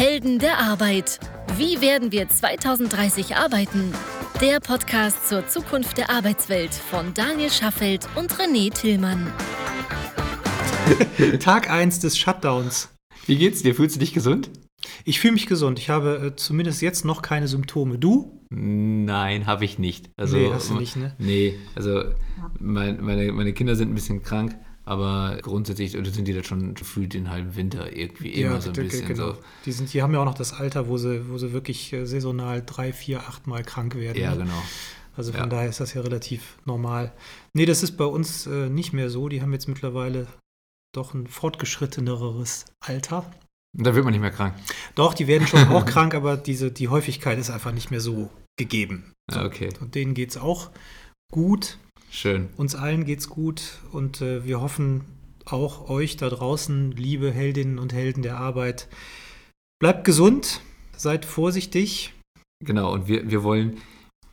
Helden der Arbeit. Wie werden wir 2030 arbeiten? Der Podcast zur Zukunft der Arbeitswelt von Daniel Schaffelt und René Tillmann. Tag 1 des Shutdowns. Wie geht's dir? Fühlst du dich gesund? Ich fühle mich gesund. Ich habe äh, zumindest jetzt noch keine Symptome. Du? Nein, habe ich nicht. Also, nee, hast du nicht, ne? Nee, also mein, meine, meine Kinder sind ein bisschen krank, aber grundsätzlich sind die da schon gefühlt den halben Winter irgendwie immer ja, so ein bisschen genau. so. Die, sind, die haben ja auch noch das Alter, wo sie, wo sie wirklich äh, saisonal drei, vier, acht Mal krank werden. Ja, ne? genau. Also von Ja. daher ist das ja relativ normal. Nee, das ist bei uns äh, nicht mehr so. Die haben jetzt mittlerweile doch ein fortgeschritteneres Alter. Und da wird man nicht mehr krank. Doch, die werden schon auch krank, aber diese, die Häufigkeit ist einfach nicht mehr so gegeben. Ja, okay, Und denen geht es auch gut. Schön. Uns allen geht's gut und äh, wir hoffen auch euch da draußen, liebe Heldinnen und Helden der Arbeit, bleibt gesund, seid vorsichtig. Genau, und wir, wir wollen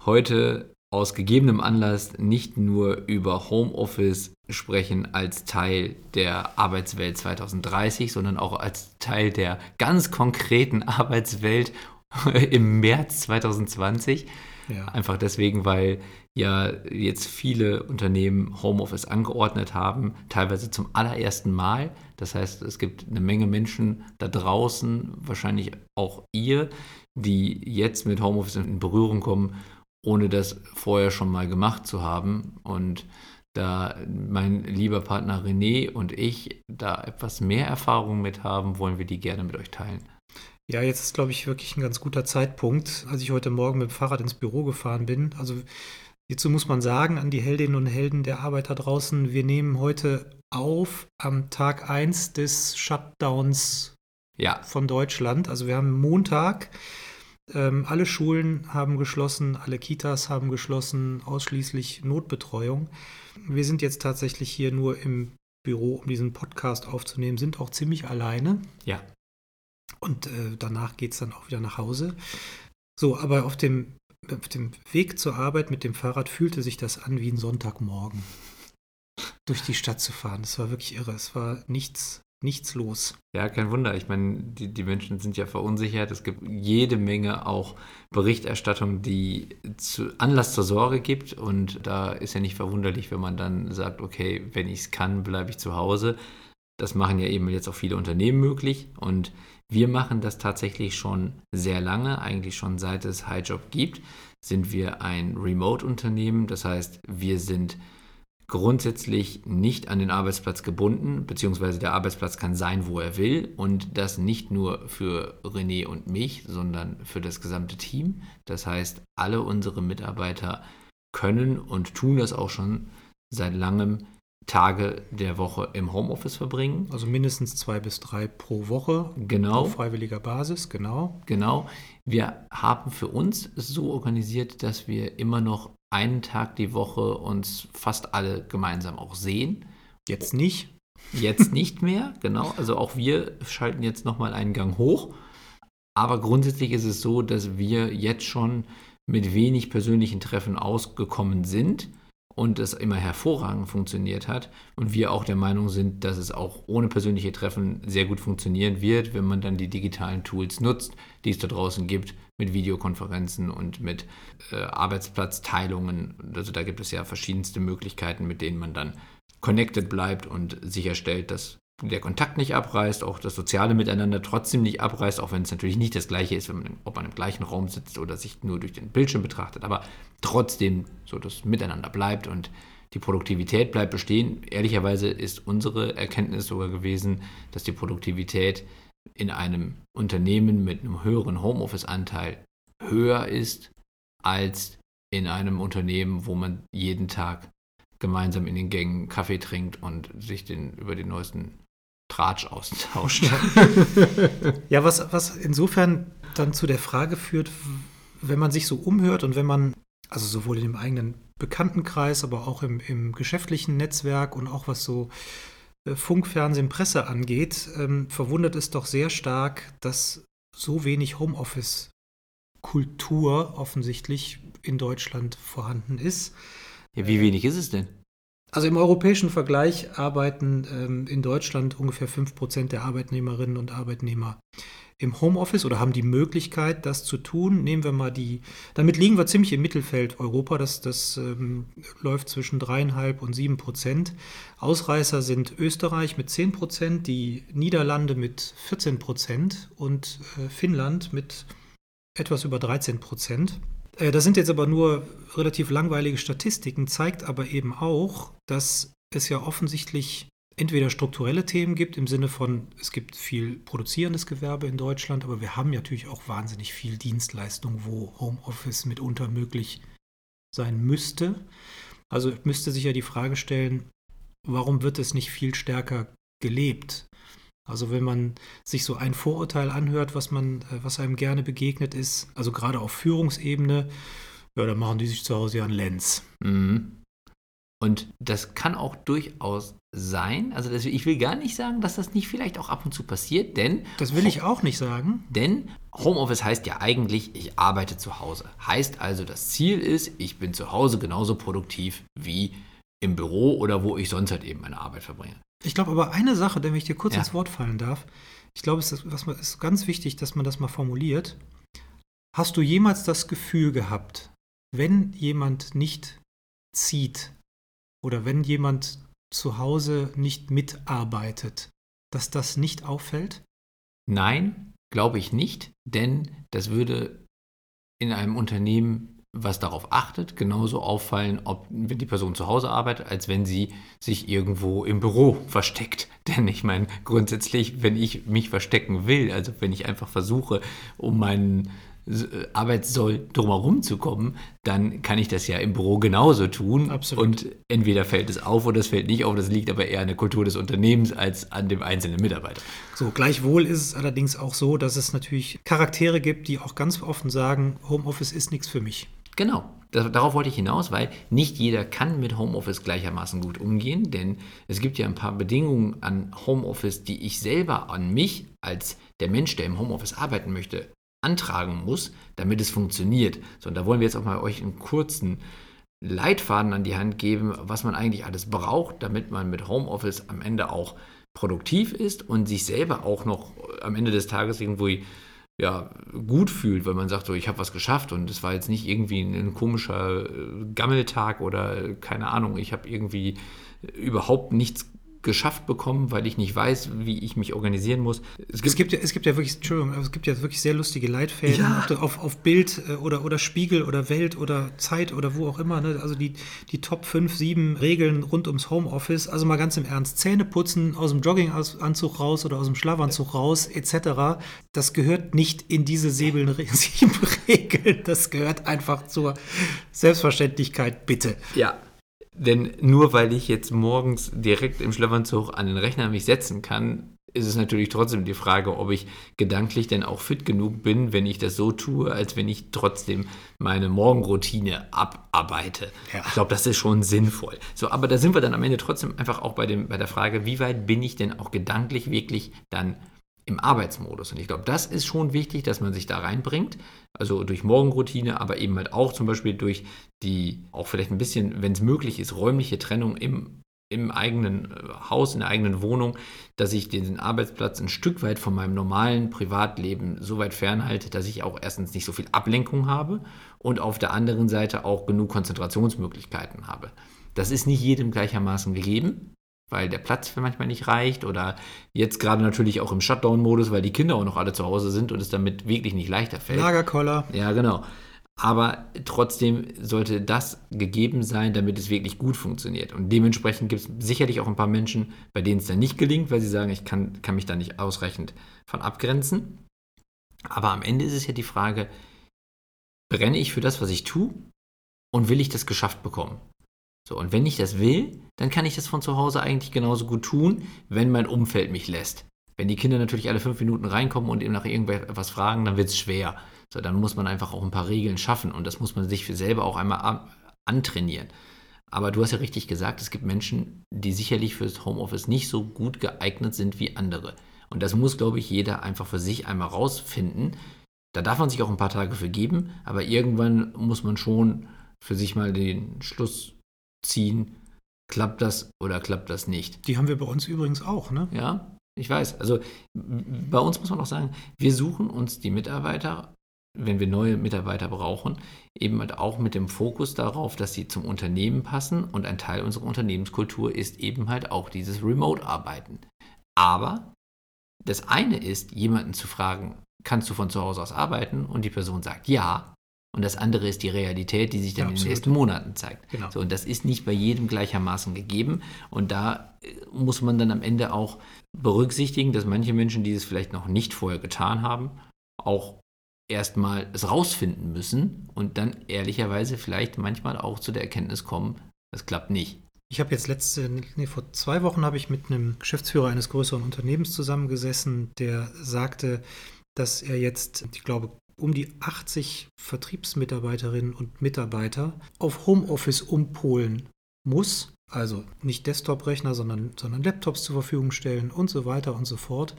heute aus gegebenem Anlass nicht nur über Homeoffice sprechen als Teil der Arbeitswelt 2030, sondern auch als Teil der ganz konkreten Arbeitswelt im März 2020. Ja. Einfach deswegen, weil ja jetzt viele Unternehmen Homeoffice angeordnet haben, teilweise zum allerersten Mal. Das heißt, es gibt eine Menge Menschen da draußen, wahrscheinlich auch ihr, die jetzt mit Homeoffice in Berührung kommen, ohne das vorher schon mal gemacht zu haben. Und da mein lieber Partner René und ich da etwas mehr Erfahrung mit haben, wollen wir die gerne mit euch teilen. Ja, jetzt ist, glaube ich, wirklich ein ganz guter Zeitpunkt, als ich heute Morgen mit dem Fahrrad ins Büro gefahren bin. Also hierzu muss man sagen, an die Heldinnen und Helden der Arbeit da draußen, wir nehmen heute auf am Tag 1 des Shutdowns Ja, von Deutschland. Also wir haben Montag, ähm, alle Schulen haben geschlossen, alle Kitas haben geschlossen, ausschließlich Notbetreuung. Wir sind jetzt tatsächlich hier nur im Büro, um diesen Podcast aufzunehmen, sind auch ziemlich alleine. ja. Und äh, danach geht es dann auch wieder nach Hause. So, aber auf dem, auf dem Weg zur Arbeit mit dem Fahrrad fühlte sich das an wie ein Sonntagmorgen. Durch die Stadt zu fahren. Das war wirklich irre. Es war nichts, nichts los. Ja, kein Wunder. Ich meine, die, die Menschen sind ja verunsichert. Es gibt jede Menge auch Berichterstattung, die zu Anlass zur Sorge gibt. Und da ist ja nicht verwunderlich, wenn man dann sagt, okay, wenn ich es kann, bleibe ich zu Hause. Das machen ja eben jetzt auch viele Unternehmen möglich. Und wir machen das tatsächlich schon sehr lange, eigentlich schon seit es HighJob gibt, sind wir ein Remote-Unternehmen. Das heißt, wir sind grundsätzlich nicht an den Arbeitsplatz gebunden, beziehungsweise der Arbeitsplatz kann sein, wo er will und das nicht nur für René und mich, sondern für das gesamte Team. Das heißt, alle unsere Mitarbeiter können und tun das auch schon seit langem Tage der Woche im Homeoffice verbringen. Also mindestens zwei bis drei pro Woche Genau. auf freiwilliger Basis, genau. Genau. Wir haben für uns so organisiert, dass wir immer noch einen Tag die Woche uns fast alle gemeinsam auch sehen. Jetzt nicht. Jetzt nicht mehr, genau. Also auch wir schalten jetzt nochmal einen Gang hoch. Aber grundsätzlich ist es so, dass wir jetzt schon mit wenig persönlichen Treffen ausgekommen sind und es immer hervorragend funktioniert hat. Und wir auch der Meinung sind, dass es auch ohne persönliche Treffen sehr gut funktionieren wird, wenn man dann die digitalen Tools nutzt, die es da draußen gibt, mit Videokonferenzen und mit äh, Arbeitsplatzteilungen. Also da gibt es ja verschiedenste Möglichkeiten, mit denen man dann connected bleibt und sicherstellt, dass der Kontakt nicht abreißt, auch das soziale Miteinander trotzdem nicht abreißt, auch wenn es natürlich nicht das gleiche ist, man, ob man im gleichen Raum sitzt oder sich nur durch den Bildschirm betrachtet, aber trotzdem so das Miteinander bleibt und die Produktivität bleibt bestehen. Ehrlicherweise ist unsere Erkenntnis sogar gewesen, dass die Produktivität in einem Unternehmen mit einem höheren Homeoffice-Anteil höher ist als in einem Unternehmen, wo man jeden Tag gemeinsam in den Gängen Kaffee trinkt und sich den, über den neuesten Tratsch austauscht. Ja, was, was insofern dann zu der Frage führt, wenn man sich so umhört und wenn man, also sowohl in dem eigenen Bekanntenkreis, aber auch im, im geschäftlichen Netzwerk und auch was so äh, Funk, Fernsehen, Presse angeht, ähm, verwundert es doch sehr stark, dass so wenig Homeoffice-Kultur offensichtlich in Deutschland vorhanden ist. Ja, wie wenig ist es denn? Also im europäischen Vergleich arbeiten ähm, in Deutschland ungefähr 5% der Arbeitnehmerinnen und Arbeitnehmer im Homeoffice oder haben die Möglichkeit, das zu tun. Nehmen wir mal die, damit liegen wir ziemlich im Mittelfeld Europa. Das, das ähm, läuft zwischen dreieinhalb und sieben Prozent. Ausreißer sind Österreich mit 10 Prozent, die Niederlande mit 14 Prozent und äh, Finnland mit etwas über 13 Prozent. Äh, das sind jetzt aber nur relativ langweilige Statistiken, zeigt aber eben auch, dass es ja offensichtlich entweder strukturelle Themen gibt, im Sinne von, es gibt viel produzierendes Gewerbe in Deutschland, aber wir haben natürlich auch wahnsinnig viel Dienstleistung, wo Homeoffice mitunter möglich sein müsste. Also müsste sich ja die Frage stellen, warum wird es nicht viel stärker gelebt? Also wenn man sich so ein Vorurteil anhört, was man, äh, was einem gerne begegnet ist, also gerade auf Führungsebene, ja, dann machen die sich zu Hause ja einen Lenz. Mhm. Und das kann auch durchaus sein. Also das, ich will gar nicht sagen, dass das nicht vielleicht auch ab und zu passiert, denn. Das will ich auch nicht sagen. Denn Homeoffice heißt ja eigentlich, ich arbeite zu Hause. Heißt also, das Ziel ist, ich bin zu Hause genauso produktiv wie im Büro oder wo ich sonst halt eben meine Arbeit verbringe. Ich glaube aber eine Sache, wenn ich dir kurz ja. ins Wort fallen darf, ich glaube, es ist, ist ganz wichtig, dass man das mal formuliert. Hast du jemals das Gefühl gehabt, wenn jemand nicht zieht oder wenn jemand zu Hause nicht mitarbeitet, dass das nicht auffällt? Nein, glaube ich nicht, denn das würde in einem Unternehmen was darauf achtet, genauso auffallen, ob wenn die Person zu Hause arbeitet, als wenn sie sich irgendwo im Büro versteckt. Denn ich meine, grundsätzlich, wenn ich mich verstecken will, also wenn ich einfach versuche, um meinen äh, Arbeitssoll drumherum zu kommen, dann kann ich das ja im Büro genauso tun. Absolut. Und entweder fällt es auf oder es fällt nicht auf. Das liegt aber eher an der Kultur des Unternehmens als an dem einzelnen Mitarbeiter. So, gleichwohl ist es allerdings auch so, dass es natürlich Charaktere gibt, die auch ganz offen sagen, Homeoffice ist nichts für mich. Genau, darauf wollte ich hinaus, weil nicht jeder kann mit Homeoffice gleichermaßen gut umgehen, denn es gibt ja ein paar Bedingungen an Homeoffice, die ich selber an mich als der Mensch, der im Homeoffice arbeiten möchte, antragen muss, damit es funktioniert. So, und da wollen wir jetzt auch mal euch einen kurzen Leitfaden an die Hand geben, was man eigentlich alles braucht, damit man mit Homeoffice am Ende auch produktiv ist und sich selber auch noch am Ende des Tages irgendwo ja, gut fühlt, weil man sagt, so, ich habe was geschafft und es war jetzt nicht irgendwie ein, ein komischer äh, Gammeltag oder äh, keine Ahnung, ich habe irgendwie überhaupt nichts geschafft bekommen, weil ich nicht weiß, wie ich mich organisieren muss. Es gibt, es gibt, ja, es gibt ja wirklich, Entschuldigung, es gibt ja wirklich sehr lustige Leitfäden ja. auf, auf Bild äh, oder, oder Spiegel oder Welt oder Zeit oder wo auch immer. Ne? Also die, die Top 5, 7 Regeln rund ums Homeoffice. Also mal ganz im Ernst, Zähne putzen, aus dem Jogginganzug raus oder aus dem Schlafanzug raus, etc. Das gehört nicht in diese sieben Regeln. Das gehört einfach zur Selbstverständlichkeit, bitte. Ja, denn nur weil ich jetzt morgens direkt im Schlafanzug an den Rechner mich setzen kann, ist es natürlich trotzdem die Frage, ob ich gedanklich denn auch fit genug bin, wenn ich das so tue, als wenn ich trotzdem meine Morgenroutine abarbeite. Ja. Ich glaube, das ist schon sinnvoll. So, aber da sind wir dann am Ende trotzdem einfach auch bei, dem, bei der Frage, wie weit bin ich denn auch gedanklich wirklich dann im Arbeitsmodus. Und ich glaube, das ist schon wichtig, dass man sich da reinbringt. Also durch Morgenroutine, aber eben halt auch zum Beispiel durch die, auch vielleicht ein bisschen, wenn es möglich ist, räumliche Trennung im, im eigenen äh, Haus, in der eigenen Wohnung, dass ich den Arbeitsplatz ein Stück weit von meinem normalen Privatleben so weit fernhalte, dass ich auch erstens nicht so viel Ablenkung habe und auf der anderen Seite auch genug Konzentrationsmöglichkeiten habe. Das ist nicht jedem gleichermaßen gegeben weil der Platz für manchmal nicht reicht oder jetzt gerade natürlich auch im Shutdown-Modus, weil die Kinder auch noch alle zu Hause sind und es damit wirklich nicht leichter fällt. Lagerkoller. Ja, genau. Aber trotzdem sollte das gegeben sein, damit es wirklich gut funktioniert. Und dementsprechend gibt es sicherlich auch ein paar Menschen, bei denen es dann nicht gelingt, weil sie sagen, ich kann, kann mich da nicht ausreichend von abgrenzen. Aber am Ende ist es ja die Frage, brenne ich für das, was ich tue? Und will ich das geschafft bekommen? So, und wenn ich das will, dann kann ich das von zu Hause eigentlich genauso gut tun, wenn mein Umfeld mich lässt. Wenn die Kinder natürlich alle fünf Minuten reinkommen und eben nach irgendwas fragen, dann wird es schwer. So, dann muss man einfach auch ein paar Regeln schaffen und das muss man sich für selber auch einmal antrainieren. Aber du hast ja richtig gesagt, es gibt Menschen, die sicherlich fürs Homeoffice nicht so gut geeignet sind wie andere. Und das muss, glaube ich, jeder einfach für sich einmal rausfinden. Da darf man sich auch ein paar Tage für geben, aber irgendwann muss man schon für sich mal den Schluss ziehen, klappt das oder klappt das nicht. Die haben wir bei uns übrigens auch, ne? Ja. Ich weiß. Also bei uns muss man auch sagen, wir suchen uns die Mitarbeiter, wenn wir neue Mitarbeiter brauchen, eben halt auch mit dem Fokus darauf, dass sie zum Unternehmen passen und ein Teil unserer Unternehmenskultur ist eben halt auch dieses Remote-Arbeiten. Aber das eine ist, jemanden zu fragen, kannst du von zu Hause aus arbeiten? Und die Person sagt ja. Und das andere ist die Realität, die sich dann ja, in den nächsten Monaten zeigt. Genau. So, und das ist nicht bei jedem gleichermaßen gegeben. Und da äh, muss man dann am Ende auch berücksichtigen, dass manche Menschen, die es vielleicht noch nicht vorher getan haben, auch erstmal es rausfinden müssen und dann ehrlicherweise vielleicht manchmal auch zu der Erkenntnis kommen, das klappt nicht. Ich habe jetzt letzte, nee, vor zwei Wochen habe ich mit einem Geschäftsführer eines größeren Unternehmens zusammengesessen, der sagte, dass er jetzt, ich glaube, um die 80 Vertriebsmitarbeiterinnen und Mitarbeiter auf Homeoffice umpolen muss. Also nicht Desktop-Rechner, sondern, sondern Laptops zur Verfügung stellen und so weiter und so fort.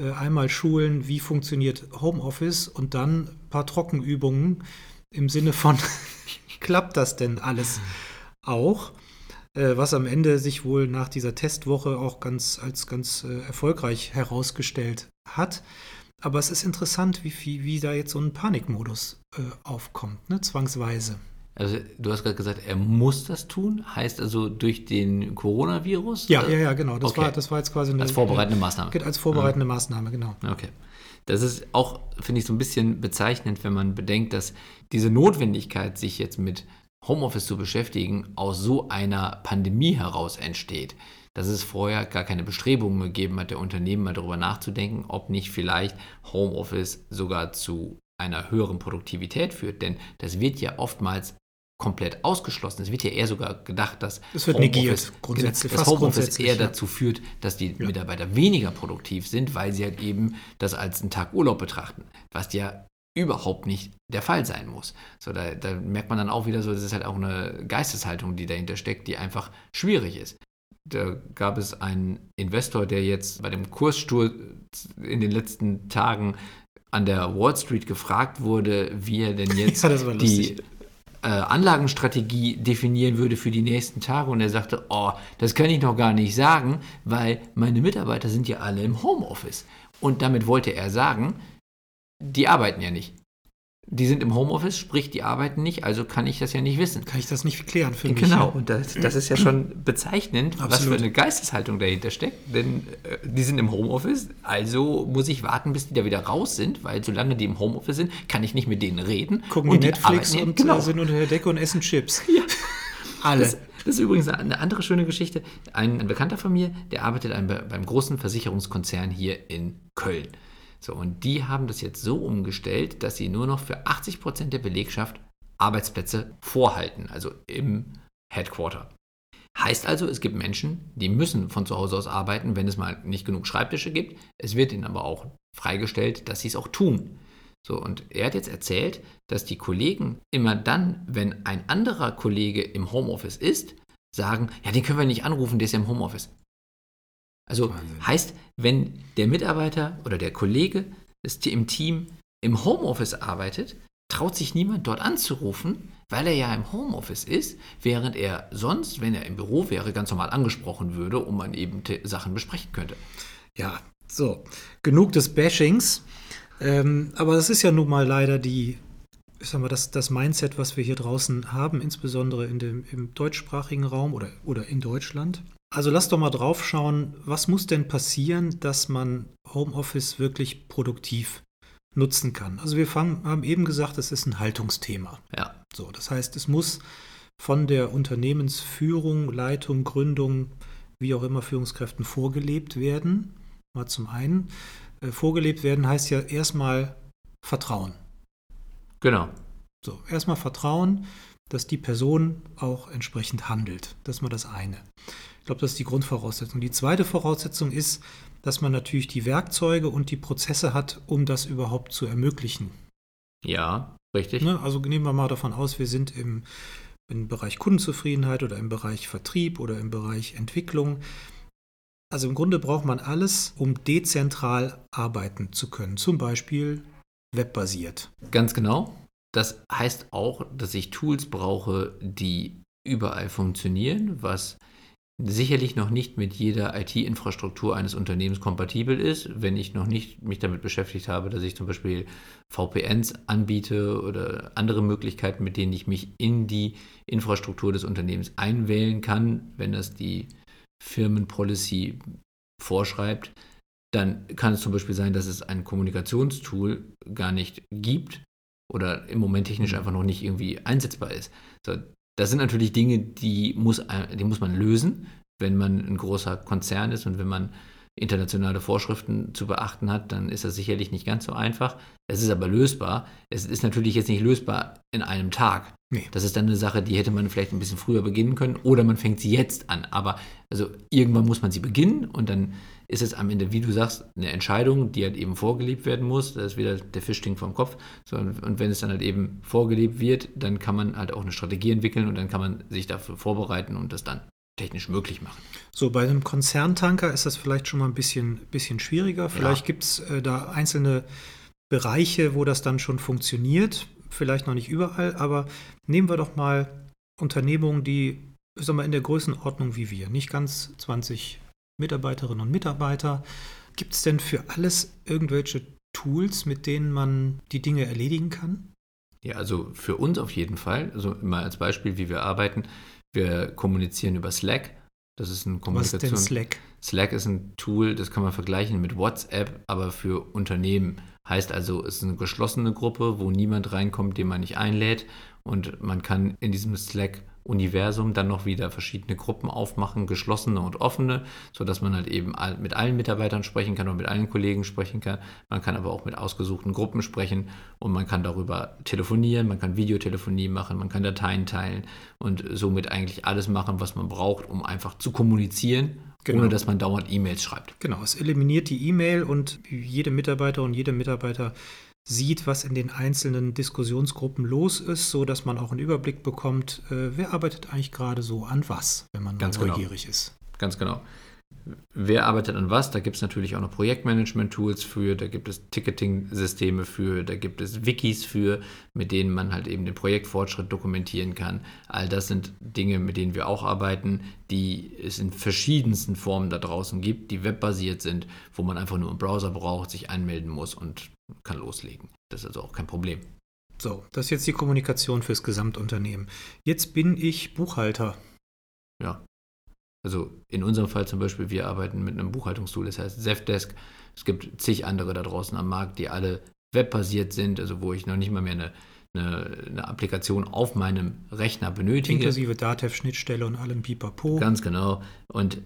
Äh, einmal schulen, wie funktioniert Homeoffice und dann ein paar Trockenübungen im Sinne von, klappt das denn alles auch? Äh, was am Ende sich wohl nach dieser Testwoche auch ganz als ganz äh, erfolgreich herausgestellt hat. Aber es ist interessant, wie, wie, wie da jetzt so ein Panikmodus äh, aufkommt, ne? zwangsweise. Also du hast gerade gesagt, er muss das tun, heißt also durch den Coronavirus? Ja, ja, ja, genau. Das, okay. war, das war jetzt quasi eine als vorbereitende Maßnahme. Als vorbereitende ja. Maßnahme, genau. Okay. Das ist auch, finde ich, so ein bisschen bezeichnend, wenn man bedenkt, dass diese Notwendigkeit, sich jetzt mit Homeoffice zu beschäftigen, aus so einer Pandemie heraus entsteht dass es vorher gar keine Bestrebungen gegeben hat, der Unternehmen mal darüber nachzudenken, ob nicht vielleicht Homeoffice sogar zu einer höheren Produktivität führt. Denn das wird ja oftmals komplett ausgeschlossen. Es wird ja eher sogar gedacht, dass es wird Homeoffice, negiert, grundsätzlich, das Homeoffice eher ja. dazu führt, dass die ja. Mitarbeiter weniger produktiv sind, weil sie halt eben das als einen Tag Urlaub betrachten, was ja überhaupt nicht der Fall sein muss. So, da, da merkt man dann auch wieder so, das ist halt auch eine Geisteshaltung, die dahinter steckt, die einfach schwierig ist. Da gab es einen Investor, der jetzt bei dem Kurssturz in den letzten Tagen an der Wall Street gefragt wurde, wie er denn jetzt ja, die äh, Anlagenstrategie definieren würde für die nächsten Tage. Und er sagte, oh, das kann ich noch gar nicht sagen, weil meine Mitarbeiter sind ja alle im Homeoffice. Und damit wollte er sagen, die arbeiten ja nicht die sind im Homeoffice, sprich, die arbeiten nicht, also kann ich das ja nicht wissen. Kann ich das nicht klären für mich. Genau, und das, das ist ja schon bezeichnend, Absolut. was für eine Geisteshaltung dahinter steckt. Denn äh, die sind im Homeoffice, also muss ich warten, bis die da wieder raus sind, weil solange die im Homeoffice sind, kann ich nicht mit denen reden. Gucken und die Netflix und genau. Äh, sind unter der Decke und essen Chips. Ja. Alle. Das, das, ist übrigens eine andere schöne Geschichte. Ein, ein Bekannter von mir, der arbeitet beim großen Versicherungskonzern hier in Köln. So, und die haben das jetzt so umgestellt, dass sie nur noch für 80 Prozent der Belegschaft Arbeitsplätze vorhalten, also im Headquarter. Heißt also, es gibt Menschen, die müssen von zu Hause aus arbeiten, wenn es mal nicht genug Schreibtische gibt. Es wird ihnen aber auch freigestellt, dass sie es auch tun. So, und er hat jetzt erzählt, dass die Kollegen immer dann, wenn ein anderer Kollege im Homeoffice ist, sagen, ja, den können wir nicht anrufen, der ist ja im Homeoffice. Also Wahnsinn. heißt, wenn der Mitarbeiter oder der Kollege im Team im Homeoffice arbeitet, traut sich niemand dort anzurufen, weil er ja im Homeoffice ist, während er sonst, wenn er im Büro wäre, ganz normal angesprochen würde und man eben Sachen besprechen könnte. Ja, so, genug des Bashings. Ähm, aber das ist ja nun mal leider die, ich sag mal, das, das Mindset, was wir hier draußen haben, insbesondere in dem, im deutschsprachigen Raum oder, oder in Deutschland. Also lass doch mal drauf schauen, was muss denn passieren, dass man Homeoffice wirklich produktiv nutzen kann. Also wir fangen, haben eben gesagt, es ist ein Haltungsthema. Ja. So, das heißt, es muss von der Unternehmensführung, Leitung, Gründung, wie auch immer Führungskräften vorgelebt werden. Mal zum einen. Äh, vorgelebt werden heißt ja erstmal Vertrauen. Genau. So, erstmal Vertrauen, dass die Person auch entsprechend handelt. Das ist mal das eine. Ich glaube, das ist die Grundvoraussetzung. Die zweite Voraussetzung ist, dass man natürlich die Werkzeuge und die Prozesse hat, um das überhaupt zu ermöglichen. Ja, richtig. Ne? Also nehmen wir mal davon aus, wir sind im, im Bereich Kundenzufriedenheit oder im Bereich Vertrieb oder im Bereich Entwicklung. Also im Grunde braucht man alles, um dezentral arbeiten zu können, zum Beispiel webbasiert. Ganz genau. Das heißt auch, dass ich Tools brauche, die überall funktionieren, was sicherlich noch nicht mit jeder IT-Infrastruktur eines Unternehmens kompatibel ist, wenn ich noch nicht mich damit beschäftigt habe, dass ich zum Beispiel VPNs anbiete oder andere Möglichkeiten, mit denen ich mich in die Infrastruktur des Unternehmens einwählen kann, wenn das die Firmenpolicy vorschreibt, dann kann es zum Beispiel sein, dass es ein Kommunikationstool gar nicht gibt oder im Moment technisch einfach noch nicht irgendwie einsetzbar ist. So, das sind natürlich Dinge, die muss, die muss man lösen, wenn man ein großer Konzern ist und wenn man internationale Vorschriften zu beachten hat, dann ist das sicherlich nicht ganz so einfach. Es ist aber lösbar. Es ist natürlich jetzt nicht lösbar in einem Tag. Nee. Das ist dann eine Sache, die hätte man vielleicht ein bisschen früher beginnen können oder man fängt sie jetzt an. Aber also irgendwann muss man sie beginnen und dann ist es am Ende, wie du sagst, eine Entscheidung, die halt eben vorgelebt werden muss. Da ist wieder der Fisch stinkt vom Kopf. So, und wenn es dann halt eben vorgelebt wird, dann kann man halt auch eine Strategie entwickeln und dann kann man sich dafür vorbereiten und das dann technisch möglich machen. So, bei einem Konzerntanker ist das vielleicht schon mal ein bisschen, bisschen schwieriger. Vielleicht ja. gibt es äh, da einzelne Bereiche, wo das dann schon funktioniert. Vielleicht noch nicht überall, aber nehmen wir doch mal Unternehmungen, die sagen wir, in der Größenordnung wie wir, nicht ganz 20 Mitarbeiterinnen und Mitarbeiter. Gibt es denn für alles irgendwelche Tools, mit denen man die Dinge erledigen kann? Ja, also für uns auf jeden Fall. Also mal als Beispiel, wie wir arbeiten. Wir kommunizieren über Slack. Das ist ein Kommunikation. Was ist denn Slack? Slack ist ein Tool, das kann man vergleichen mit WhatsApp, aber für Unternehmen. Heißt also, es ist eine geschlossene Gruppe, wo niemand reinkommt, den man nicht einlädt. Und man kann in diesem Slack Universum dann noch wieder verschiedene Gruppen aufmachen, geschlossene und offene, sodass man halt eben mit allen Mitarbeitern sprechen kann und mit allen Kollegen sprechen kann. Man kann aber auch mit ausgesuchten Gruppen sprechen und man kann darüber telefonieren, man kann Videotelefonie machen, man kann Dateien teilen und somit eigentlich alles machen, was man braucht, um einfach zu kommunizieren Genau. ohne dass man dauernd E-Mails schreibt. Genau, es eliminiert die E-Mail und jede Mitarbeiter und jede Mitarbeiter sieht, was in den einzelnen Diskussionsgruppen los ist, so dass man auch einen Überblick bekommt, äh, wer arbeitet eigentlich gerade so an was, wenn man Ganz genau. neugierig genau. ist. Ganz genau. Wer arbeitet an was? Da gibt es natürlich auch noch Projektmanagement-Tools für, da gibt es Ticketing-Systeme für, da gibt es Wikis für, mit denen man halt eben den Projektfortschritt dokumentieren kann. All das sind Dinge, mit denen wir auch arbeiten, die es in verschiedensten Formen da draußen gibt, die webbasiert sind, wo man einfach nur einen Browser braucht, sich anmelden muss und kann loslegen. Das ist also auch kein Problem. So, das ist jetzt die Kommunikation fürs Gesamtunternehmen. Jetzt bin ich Buchhalter. Ja. Also in unserem Fall zum Beispiel, wir arbeiten mit einem Buchhaltungstool, das heißt Zefdesk. Es gibt zig andere da draußen am Markt, die alle webbasiert sind, also wo ich noch nicht mal mehr eine, eine, eine Applikation auf meinem Rechner benötige. Inklusive Datev-Schnittstelle und allem Pipapo. Ganz genau. Und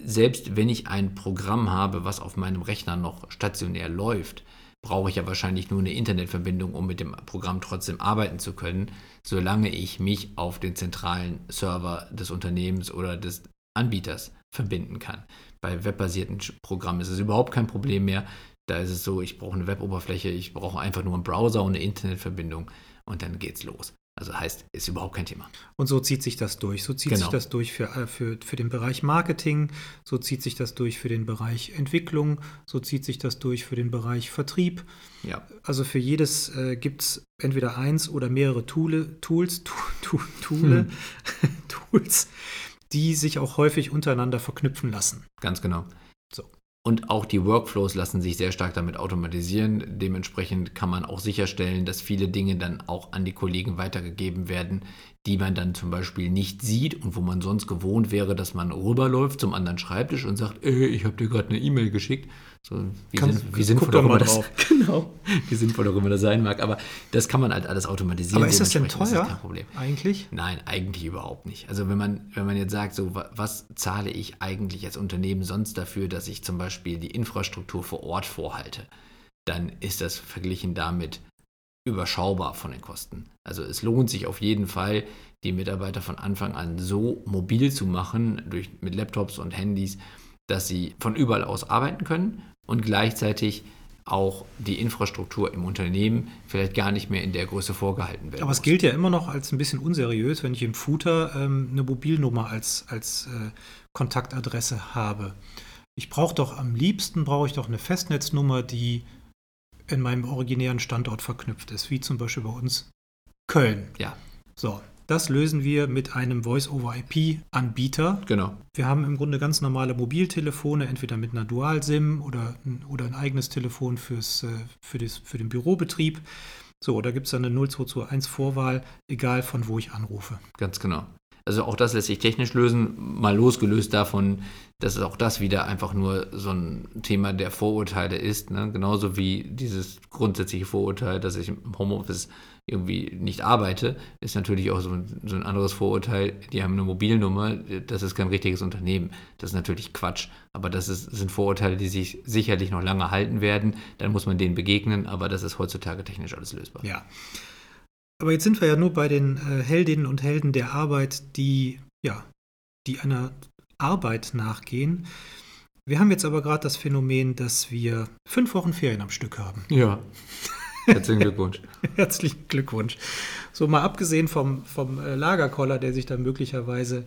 selbst wenn ich ein Programm habe, was auf meinem Rechner noch stationär läuft, brauche ich ja wahrscheinlich nur eine Internetverbindung, um mit dem Programm trotzdem arbeiten zu können, solange ich mich auf den zentralen Server des Unternehmens oder des Anbieters verbinden kann. Bei webbasierten Programmen ist es überhaupt kein Problem mehr. Da ist es so, ich brauche eine Weboberfläche, ich brauche einfach nur einen Browser und eine Internetverbindung und dann geht's los. Also heißt, ist überhaupt kein Thema. Und so zieht sich das durch. So zieht genau. sich das durch für, äh, für, für den Bereich Marketing, so zieht sich das durch für den Bereich Entwicklung, so zieht sich das durch für den Bereich Vertrieb. Ja. Also für jedes äh, gibt es entweder eins oder mehrere Toole, Tools, tu, tu, Toole, hm. Tools, die sich auch häufig untereinander verknüpfen lassen. Ganz genau. Und auch die Workflows lassen sich sehr stark damit automatisieren. Dementsprechend kann man auch sicherstellen, dass viele Dinge dann auch an die Kollegen weitergegeben werden, die man dann zum Beispiel nicht sieht und wo man sonst gewohnt wäre, dass man rüberläuft zum anderen Schreibtisch und sagt, ey, ich habe dir gerade eine E-Mail geschickt. So, wie, kann, sind, wie sinnvoll auch immer das, genau, wie sinnvoll auch immer das sein mag. Aber das kann man halt alles automatisieren. Aber ist das denn teuer? Das kein Problem. Eigentlich? Nein, eigentlich überhaupt nicht. Also wenn man, wenn man jetzt sagt, so was zahle ich eigentlich als Unternehmen sonst dafür, dass ich zum Beispiel die Infrastruktur vor Ort vorhalte, dann ist das verglichen damit überschaubar von den Kosten. Also es lohnt sich auf jeden Fall, die Mitarbeiter von Anfang an so mobil zu machen, durch, mit Laptops und Handys, dass sie von überall aus arbeiten können und gleichzeitig auch die Infrastruktur im Unternehmen vielleicht gar nicht mehr in der Größe vorgehalten wird. Aber es gilt ja immer noch als ein bisschen unseriös, wenn ich im Footer ähm, eine Mobilnummer als, als äh, Kontaktadresse habe. Ich brauche doch am liebsten brauche ich doch eine Festnetznummer, die in meinem originären Standort verknüpft ist, wie zum Beispiel bei uns Köln. Ja. So, Das lösen wir mit einem Voice-over-IP-Anbieter. Genau. Wir haben im Grunde ganz normale Mobiltelefone, entweder mit einer Dual-SIM oder, oder ein eigenes Telefon fürs, äh, für, das, für den Bürobetrieb. So, da gibt es dann eine 0221 Vorwahl, egal von wo ich anrufe. Ganz genau. Also auch das lässt sich technisch lösen, mal losgelöst davon, dass auch das wieder einfach nur so ein Thema der Vorurteile ist. Ne? Genauso wie dieses grundsätzliche Vorurteil, dass ich im Homeoffice irgendwie nicht arbeite, ist natürlich auch so ein, so ein anderes Vorurteil. Die haben eine Mobilnummer, das ist kein richtiges Unternehmen. Das ist natürlich Quatsch. Aber das ist, sind Vorurteile, die sich sicherlich noch lange halten werden. Dann muss man denen begegnen, aber das ist heutzutage technisch alles lösbar. Ja. Aber jetzt sind wir ja nur bei den äh, Heldinnen und Helden der Arbeit, die, ja, die einer Arbeit nachgehen. Wir haben jetzt aber gerade das Phänomen, dass wir fünf Wochen Ferien am Stück haben. Ja. Herzlichen Glückwunsch. Herzlichen Glückwunsch. So mal abgesehen vom, vom äh, Lagerkoller, der sich dann möglicherweise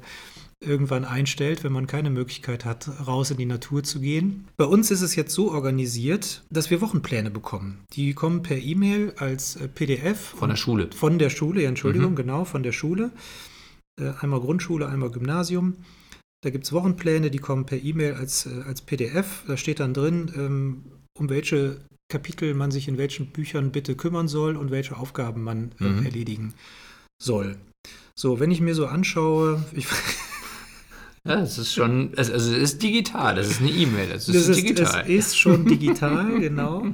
irgendwann einstellt, wenn man keine Möglichkeit hat, raus in die Natur zu gehen. Bei uns ist es jetzt so organisiert, dass wir Wochenpläne bekommen. Die kommen per E-Mail als äh, PDF. Von der Schule. Von der Schule, ja, Entschuldigung, mhm. genau, von der Schule. Äh, einmal Grundschule, einmal Gymnasium. Da gibt es Wochenpläne, die kommen per E-Mail als, als PDF. Da steht dann drin, ähm, um welche Kapitel man sich in welchen Büchern bitte kümmern soll und welche Aufgaben man äh, mhm. erledigen soll. So, wenn ich mir so anschaue, ich, Ja, es ist schon, also es ist digital, das ist eine E-Mail, es ist, ist digital. Es ist schon digital, genau.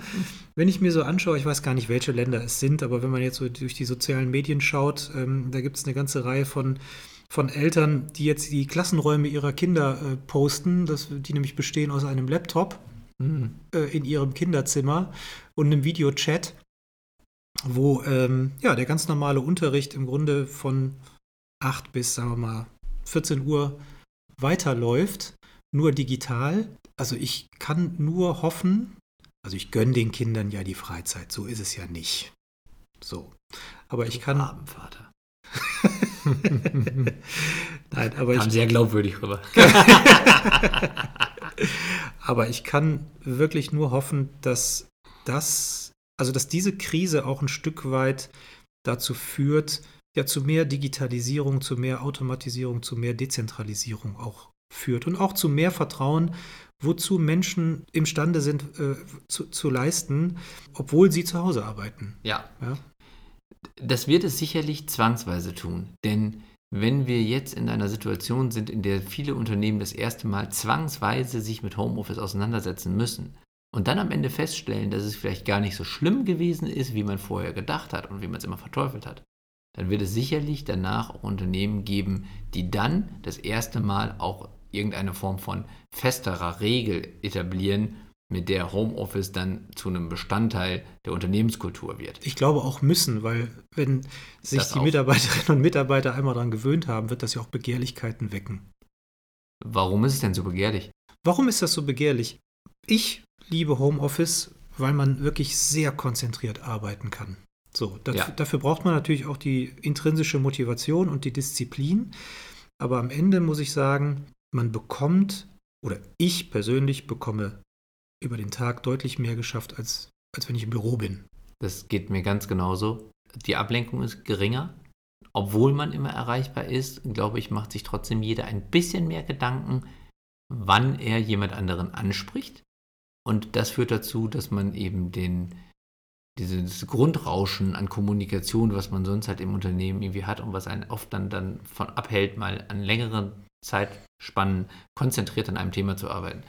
Wenn ich mir so anschaue, ich weiß gar nicht, welche Länder es sind, aber wenn man jetzt so durch die sozialen Medien schaut, ähm, da gibt es eine ganze Reihe von, von Eltern, die jetzt die Klassenräume ihrer Kinder äh, posten, das, die nämlich bestehen aus einem Laptop mhm. äh, in ihrem Kinderzimmer und einem Videochat, wo ähm, ja, der ganz normale Unterricht im Grunde von 8 bis, sagen wir mal, 14 Uhr weiterläuft, nur digital. Also ich kann nur hoffen, also ich gönne den Kindern ja die Freizeit, so ist es ja nicht. So. Aber ich kann. Abendvater. Nein, aber Kam ich. sehr glaubwürdig rüber. aber ich kann wirklich nur hoffen, dass das, also dass diese Krise auch ein Stück weit dazu führt, ja zu mehr Digitalisierung, zu mehr Automatisierung, zu mehr Dezentralisierung auch führt und auch zu mehr Vertrauen, wozu Menschen imstande sind äh, zu, zu, leisten, obwohl sie zu Hause arbeiten. Ja. ja. Das wird es sicherlich zwangsweise tun, denn wenn wir jetzt in einer Situation sind, in der viele Unternehmen das erste Mal zwangsweise sich mit Homeoffice auseinandersetzen müssen und dann am Ende feststellen, dass es vielleicht gar nicht so schlimm gewesen ist, wie man vorher gedacht hat und wie man es immer verteufelt hat, dann wird es sicherlich danach auch Unternehmen geben, die dann das erste Mal auch irgendeine Form von festerer Regel etablieren, mit der Homeoffice dann zu einem Bestandteil der Unternehmenskultur wird. Ich glaube auch müssen, weil wenn sich das die auch. Mitarbeiterinnen und Mitarbeiter einmal daran gewöhnt haben, wird das ja auch Begehrlichkeiten wecken. Warum ist es denn so begehrlich? Warum ist das so begehrlich? Ich liebe Homeoffice, weil man wirklich sehr konzentriert arbeiten kann. So, dafür, ja. dafür braucht man natürlich auch die intrinsische Motivation und die Disziplin. Aber am Ende muss ich sagen, man bekommt, oder ich persönlich bekomme über den Tag deutlich mehr geschafft, als, als wenn ich im Büro bin. Das geht mir ganz genauso. Die Ablenkung ist geringer. Obwohl man immer erreichbar ist, glaube ich, macht sich trotzdem jeder ein bisschen mehr Gedanken, wann er jemand anderen anspricht. Und das führt dazu, dass man eben den, dieses Grundrauschen an Kommunikation, was man sonst halt im Unternehmen irgendwie hat und was einen oft dann, dann von abhält, mal an längeren Zeitspannen konzentriert an einem Thema zu arbeiten.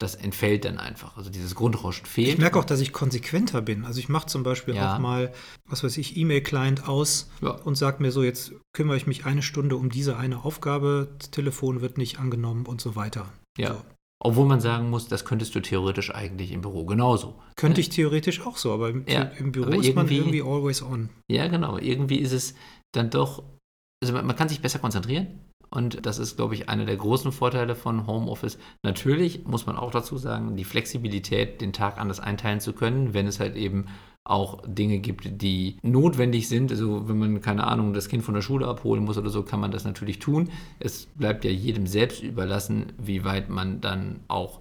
Das entfällt dann einfach. Also dieses Grundrauschen fehlt. Ich merke auch, dass ich konsequenter bin. Also ich mache zum Beispiel ja. auch mal, was weiß ich, E-Mail-Client aus ja. und sage mir so, jetzt kümmere ich mich eine Stunde um diese eine Aufgabe, das Telefon wird nicht angenommen und so weiter. Ja. So. Obwohl man sagen muss, das könntest du theoretisch eigentlich im Büro genauso. Könnte ich theoretisch auch so, aber im, ja, im Büro ist man irgendwie always on. Ja, genau. Irgendwie ist es dann doch, also man, man kann sich besser konzentrieren. Und das ist, glaube ich, einer der großen Vorteile von Homeoffice. Natürlich muss man auch dazu sagen, die Flexibilität, den Tag anders einteilen zu können, wenn es halt eben auch Dinge gibt, die notwendig sind. Also wenn man, keine Ahnung, das Kind von der Schule abholen muss oder so, kann man das natürlich tun. Es bleibt ja jedem selbst überlassen, wie weit man dann auch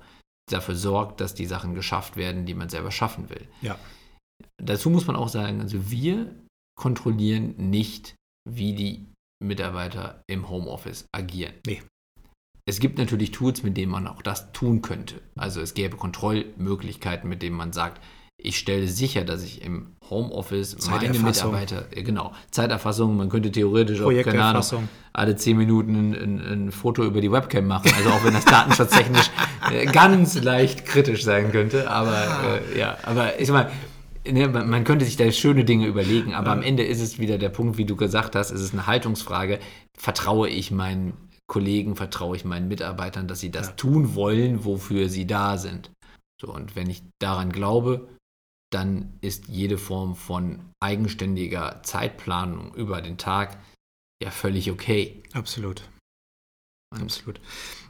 dafür sorgt, dass die Sachen geschafft werden, die man selber schaffen will. Ja. Dazu muss man auch sagen, also wir kontrollieren nicht, wie die Mitarbeiter im Homeoffice agieren. Nee. Es gibt natürlich Tools, mit denen man auch das tun könnte. Also es gäbe Kontrollmöglichkeiten, mit denen man sagt, ich stelle sicher, dass ich im Homeoffice meine. Mitarbeiter, äh, genau, Zeiterfassung, man könnte theoretisch auch, keine Ahnung, alle zehn Minuten ein, ein, Foto über die Webcam machen. Also auch wenn das datenschutztechnisch äh, ganz leicht kritisch sein könnte. Aber äh, ja, aber ich meine, ne, man könnte sich da schöne Dinge überlegen, aber am Ende ist es wieder der Punkt, wie du gesagt hast, es ist eine Haltungsfrage. Vertraue ich meinen Kollegen, vertraue ich meinen Mitarbeitern, dass sie das Ja. tun wollen, wofür sie da sind. So, und wenn ich daran glaube, dann ist jede Form von eigenständiger Zeitplanung über den Tag ja völlig okay. Absolut. Absolut.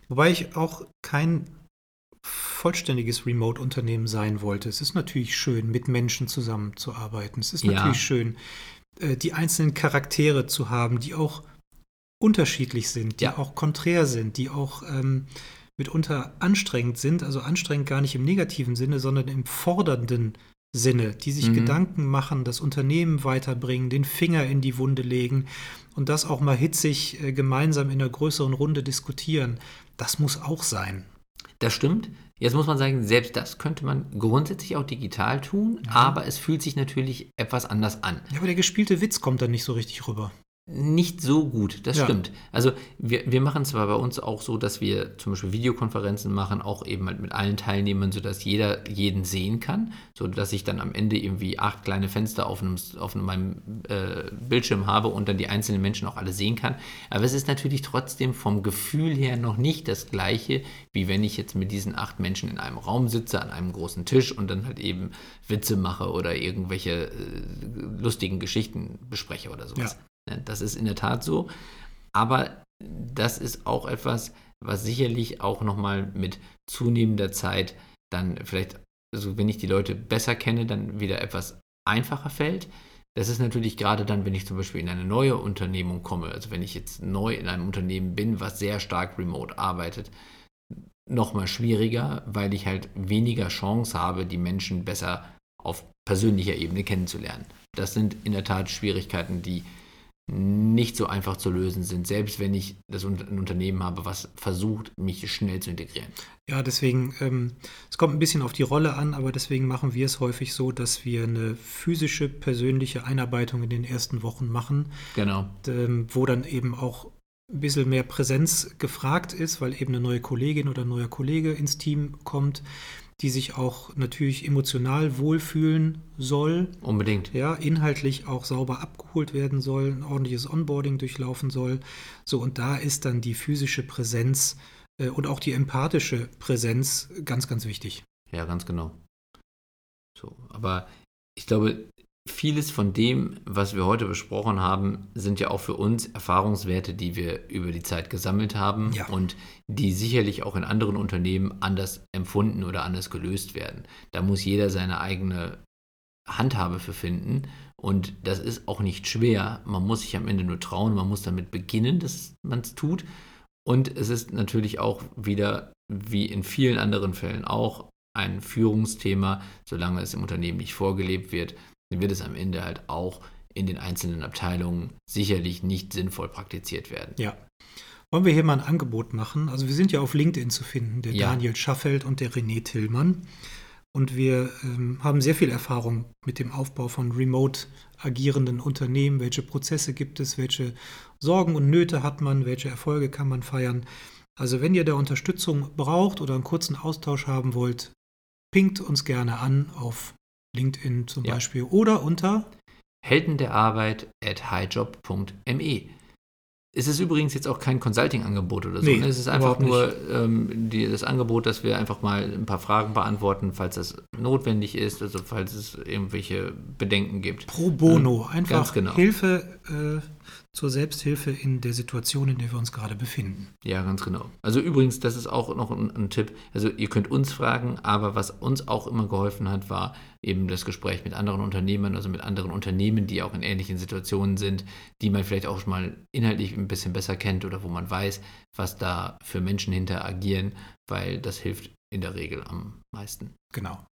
Wobei ich auch kein vollständiges Remote-Unternehmen sein wollte. Es ist natürlich schön, mit Menschen zusammenzuarbeiten. Es ist Ja. natürlich schön, äh, die einzelnen Charaktere zu haben, die auch unterschiedlich sind, die Ja. auch konträr sind, die auch ähm, mitunter anstrengend sind. Also anstrengend gar nicht im negativen Sinne, sondern im fordernden Sinne, die sich Mhm. Gedanken machen, das Unternehmen weiterbringen, den Finger in die Wunde legen und das auch mal hitzig äh, gemeinsam in einer größeren Runde diskutieren. Das muss auch sein. Das stimmt. Jetzt muss man sagen, selbst das könnte man grundsätzlich auch digital tun, aber es fühlt sich natürlich etwas anders an. Ja, aber der gespielte Witz kommt dann nicht so richtig rüber. Nicht so gut, das Ja. stimmt. Also wir, wir machen zwar bei uns auch so, dass wir zum Beispiel Videokonferenzen machen, auch eben halt mit allen Teilnehmern, sodass jeder jeden sehen kann, sodass ich dann am Ende irgendwie acht kleine Fenster auf, einem, auf meinem äh, Bildschirm habe und dann die einzelnen Menschen auch alle sehen kann. Aber es ist natürlich trotzdem vom Gefühl her noch nicht das gleiche, wie wenn ich jetzt mit diesen acht Menschen in einem Raum sitze, an einem großen Tisch und dann halt eben Witze mache oder irgendwelche äh, lustigen Geschichten bespreche oder sowas. Ne, Das ist in der Tat so. Aber das ist auch etwas, was sicherlich auch nochmal mit zunehmender Zeit dann vielleicht, also wenn ich die Leute besser kenne, dann wieder etwas einfacher fällt. Das ist natürlich gerade dann, wenn ich zum Beispiel in eine neue Unternehmung komme, also wenn ich jetzt neu in einem Unternehmen bin, was sehr stark remote arbeitet, nochmal schwieriger, weil ich halt weniger Chance habe, die Menschen besser auf persönlicher Ebene kennenzulernen. Das sind in der Tat Schwierigkeiten, die nicht so einfach zu lösen sind, selbst wenn ich das ein Unternehmen habe, was versucht, mich schnell zu integrieren. Ja, deswegen, ähm, es kommt ein bisschen auf die Rolle an, aber deswegen machen wir es häufig so, dass wir eine physische, persönliche Einarbeitung in den ersten Wochen machen, Genau. ähm, wo dann eben auch ein bisschen mehr Präsenz gefragt ist, weil eben eine neue Kollegin oder ein neuer Kollege ins Team kommt, die sich auch natürlich emotional wohlfühlen soll, Unbedingt. ja, inhaltlich auch sauber abgeholt werden soll, ein ordentliches Onboarding durchlaufen soll. So, und da ist dann die physische Präsenz äh, und auch die empathische Präsenz ganz, ganz wichtig. Ja, ganz genau. So, aber ich glaube, vieles von dem, was wir heute besprochen haben, sind ja auch für uns Erfahrungswerte, die wir über die Zeit gesammelt haben Ja. und die sicherlich auch in anderen Unternehmen anders empfunden oder anders gelöst werden. Da muss jeder seine eigene Handhabe für finden und das ist auch nicht schwer. Man muss sich am Ende nur trauen, man muss damit beginnen, dass man es tut. Und es ist natürlich auch wieder, wie in vielen anderen Fällen auch, ein Führungsthema, solange es im Unternehmen nicht vorgelebt wird, wird es am Ende halt auch in den einzelnen Abteilungen sicherlich nicht sinnvoll praktiziert werden. Ja. Wollen wir hier mal ein Angebot machen? Also wir sind ja auf LinkedIn zu finden, der Ja. Daniel Schaffeld und der René Tillmann. Und wir ähm, haben sehr viel Erfahrung mit dem Aufbau von remote agierenden Unternehmen. Welche Prozesse gibt es? Welche Sorgen und Nöte hat man? Welche Erfolge kann man feiern? Also wenn ihr da Unterstützung braucht oder einen kurzen Austausch haben wollt, pinkt uns gerne an auf LinkedIn zum Ja. Beispiel oder unter Helden der Arbeit at highjob.me. Es ist übrigens jetzt auch kein Consulting-Angebot oder so. Nee, ne? Es ist einfach nur ähm, die, das Angebot, dass wir einfach mal ein paar Fragen beantworten, falls das notwendig ist, also falls es irgendwelche Bedenken gibt. Pro Bono. Ähm, Einfach genau. Hilfe äh, zur Selbsthilfe in der Situation, in der wir uns gerade befinden. Ja, ganz genau. Also übrigens, das ist auch noch ein, ein Tipp. Also ihr könnt uns fragen, aber was uns auch immer geholfen hat, war eben das Gespräch mit anderen Unternehmern, also mit anderen Unternehmen, die auch in ähnlichen Situationen sind, die man vielleicht auch schon mal inhaltlich ein bisschen besser kennt oder wo man weiß, was da für Menschen hinter agieren, weil das hilft in der Regel am meisten. Genau.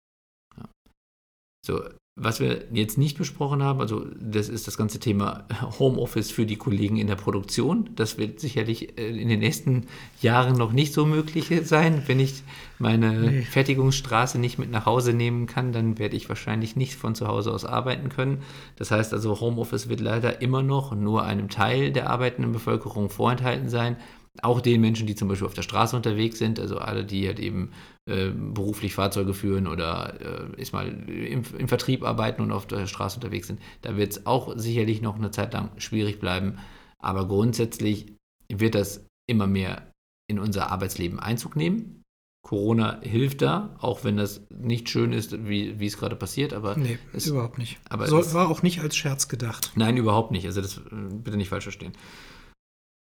So, was wir jetzt nicht besprochen haben, also das ist das ganze Thema Homeoffice für die Kollegen in der Produktion. Das wird sicherlich äh, in den nächsten Jahren noch nicht so möglich sein. Wenn ich meine nee. Fertigungsstraße nicht mit nach Hause nehmen kann, dann werde ich wahrscheinlich nicht von zu Hause aus arbeiten können. Das heißt also, Homeoffice wird leider immer noch nur einem Teil der arbeitenden Bevölkerung vorenthalten sein auch den Menschen, die zum Beispiel auf der Straße unterwegs sind, also alle, die halt eben äh, beruflich Fahrzeuge führen oder äh, ist mal im, im, Vertrieb arbeiten und auf der Straße unterwegs sind, da wird es auch sicherlich noch eine Zeit lang schwierig bleiben. Aber grundsätzlich wird das immer mehr in unser Arbeitsleben Einzug nehmen. Corona hilft da, auch wenn das nicht schön ist, wie, wie es gerade passiert. Aber nee, es, überhaupt nicht. Aber so, es, war auch nicht als Scherz gedacht. Nein, überhaupt nicht. Also das äh, bitte nicht falsch verstehen.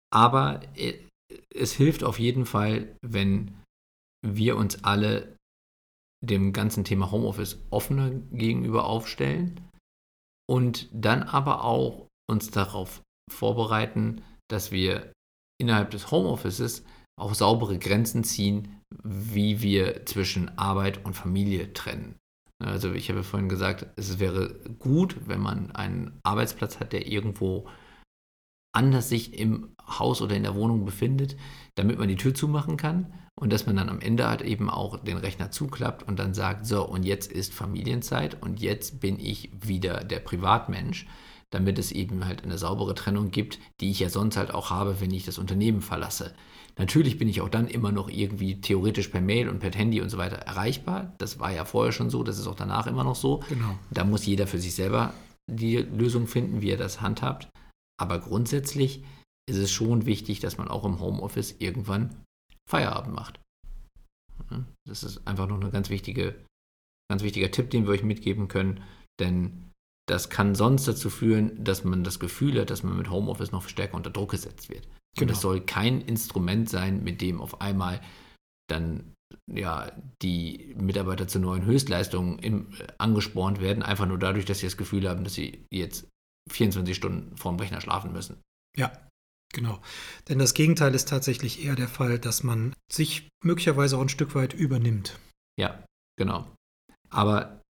Aber äh, es hilft auf jeden Fall, wenn wir uns alle dem ganzen Thema Homeoffice offener gegenüber aufstellen und dann aber auch uns darauf vorbereiten, dass wir innerhalb des Homeoffices auch saubere Grenzen ziehen, wie wir zwischen Arbeit und Familie trennen. Also ich habe vorhin gesagt, es wäre gut, wenn man einen Arbeitsplatz hat, der irgendwo anders sich im Haus oder in der Wohnung befindet, damit man die Tür zumachen kann und dass man dann am Ende halt eben auch den Rechner zuklappt und dann sagt, so und jetzt ist Familienzeit und jetzt bin ich wieder der Privatmensch, damit es eben halt eine saubere Trennung gibt, die ich ja sonst halt auch habe, wenn ich das Unternehmen verlasse. Natürlich bin ich auch dann immer noch irgendwie theoretisch per Mail und per Handy und so weiter erreichbar. Das war ja vorher schon so, das ist auch danach immer noch so. Genau. Da muss jeder für sich selber die Lösung finden, wie er das handhabt. Aber grundsätzlich ist es schon wichtig, dass man auch im Homeoffice irgendwann Feierabend macht. Das ist einfach noch ein ganz, wichtige, ganz wichtiger Tipp, den wir euch mitgeben können, denn das kann sonst dazu führen, dass man das Gefühl hat, dass man mit Homeoffice noch stärker unter Druck gesetzt wird. Genau. Und es soll kein Instrument sein, mit dem auf einmal dann ja, die Mitarbeiter zu neuen Höchstleistungen im, äh, angespornt werden, einfach nur dadurch, dass sie das Gefühl haben, dass sie jetzt 24 Stunden vorm Rechner schlafen müssen. Ja, genau. Denn das Gegenteil ist tatsächlich eher der Fall, dass man sich möglicherweise auch ein Stück weit übernimmt. Ja, genau. Aber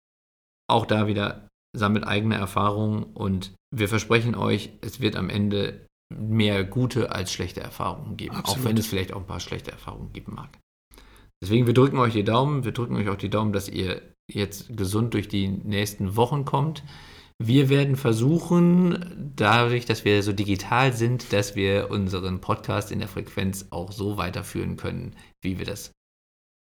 auch da wieder sammelt eigene Erfahrungen und wir versprechen euch, es wird am Ende mehr gute als schlechte Erfahrungen geben, Absolut. auch wenn es vielleicht auch ein paar schlechte Erfahrungen geben mag. Deswegen, wir drücken euch die Daumen, wir drücken euch auch die Daumen, dass ihr jetzt gesund durch die nächsten Wochen kommt. Wir werden versuchen, dadurch, dass wir so digital sind, dass wir unseren Podcast in der Frequenz auch so weiterführen können, wie wir das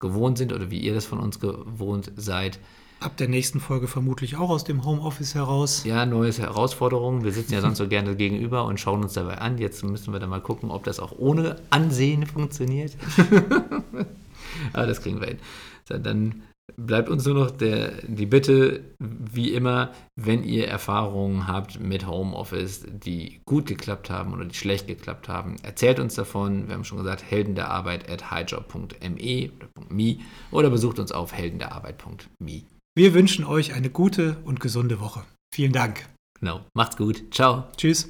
gewohnt sind oder wie ihr das von uns gewohnt seid. Ab der nächsten Folge vermutlich auch aus dem Homeoffice heraus. Ja, neue Herausforderungen. Wir sitzen ja sonst so gerne gegenüber und schauen uns dabei an. Jetzt müssen wir dann mal gucken, ob das auch ohne Ansehen funktioniert. Aber das kriegen wir hin. Dann bleibt uns nur noch der, die Bitte, wie immer, wenn ihr Erfahrungen habt mit Homeoffice, die gut geklappt haben oder die schlecht geklappt haben, erzählt uns davon. Wir haben schon gesagt, helden der Arbeit at highjob.me oder .me oder besucht uns auf heldenderarbeit.me. Wir wünschen euch eine gute und gesunde Woche. Vielen Dank. Genau. Macht's gut. Ciao. Tschüss.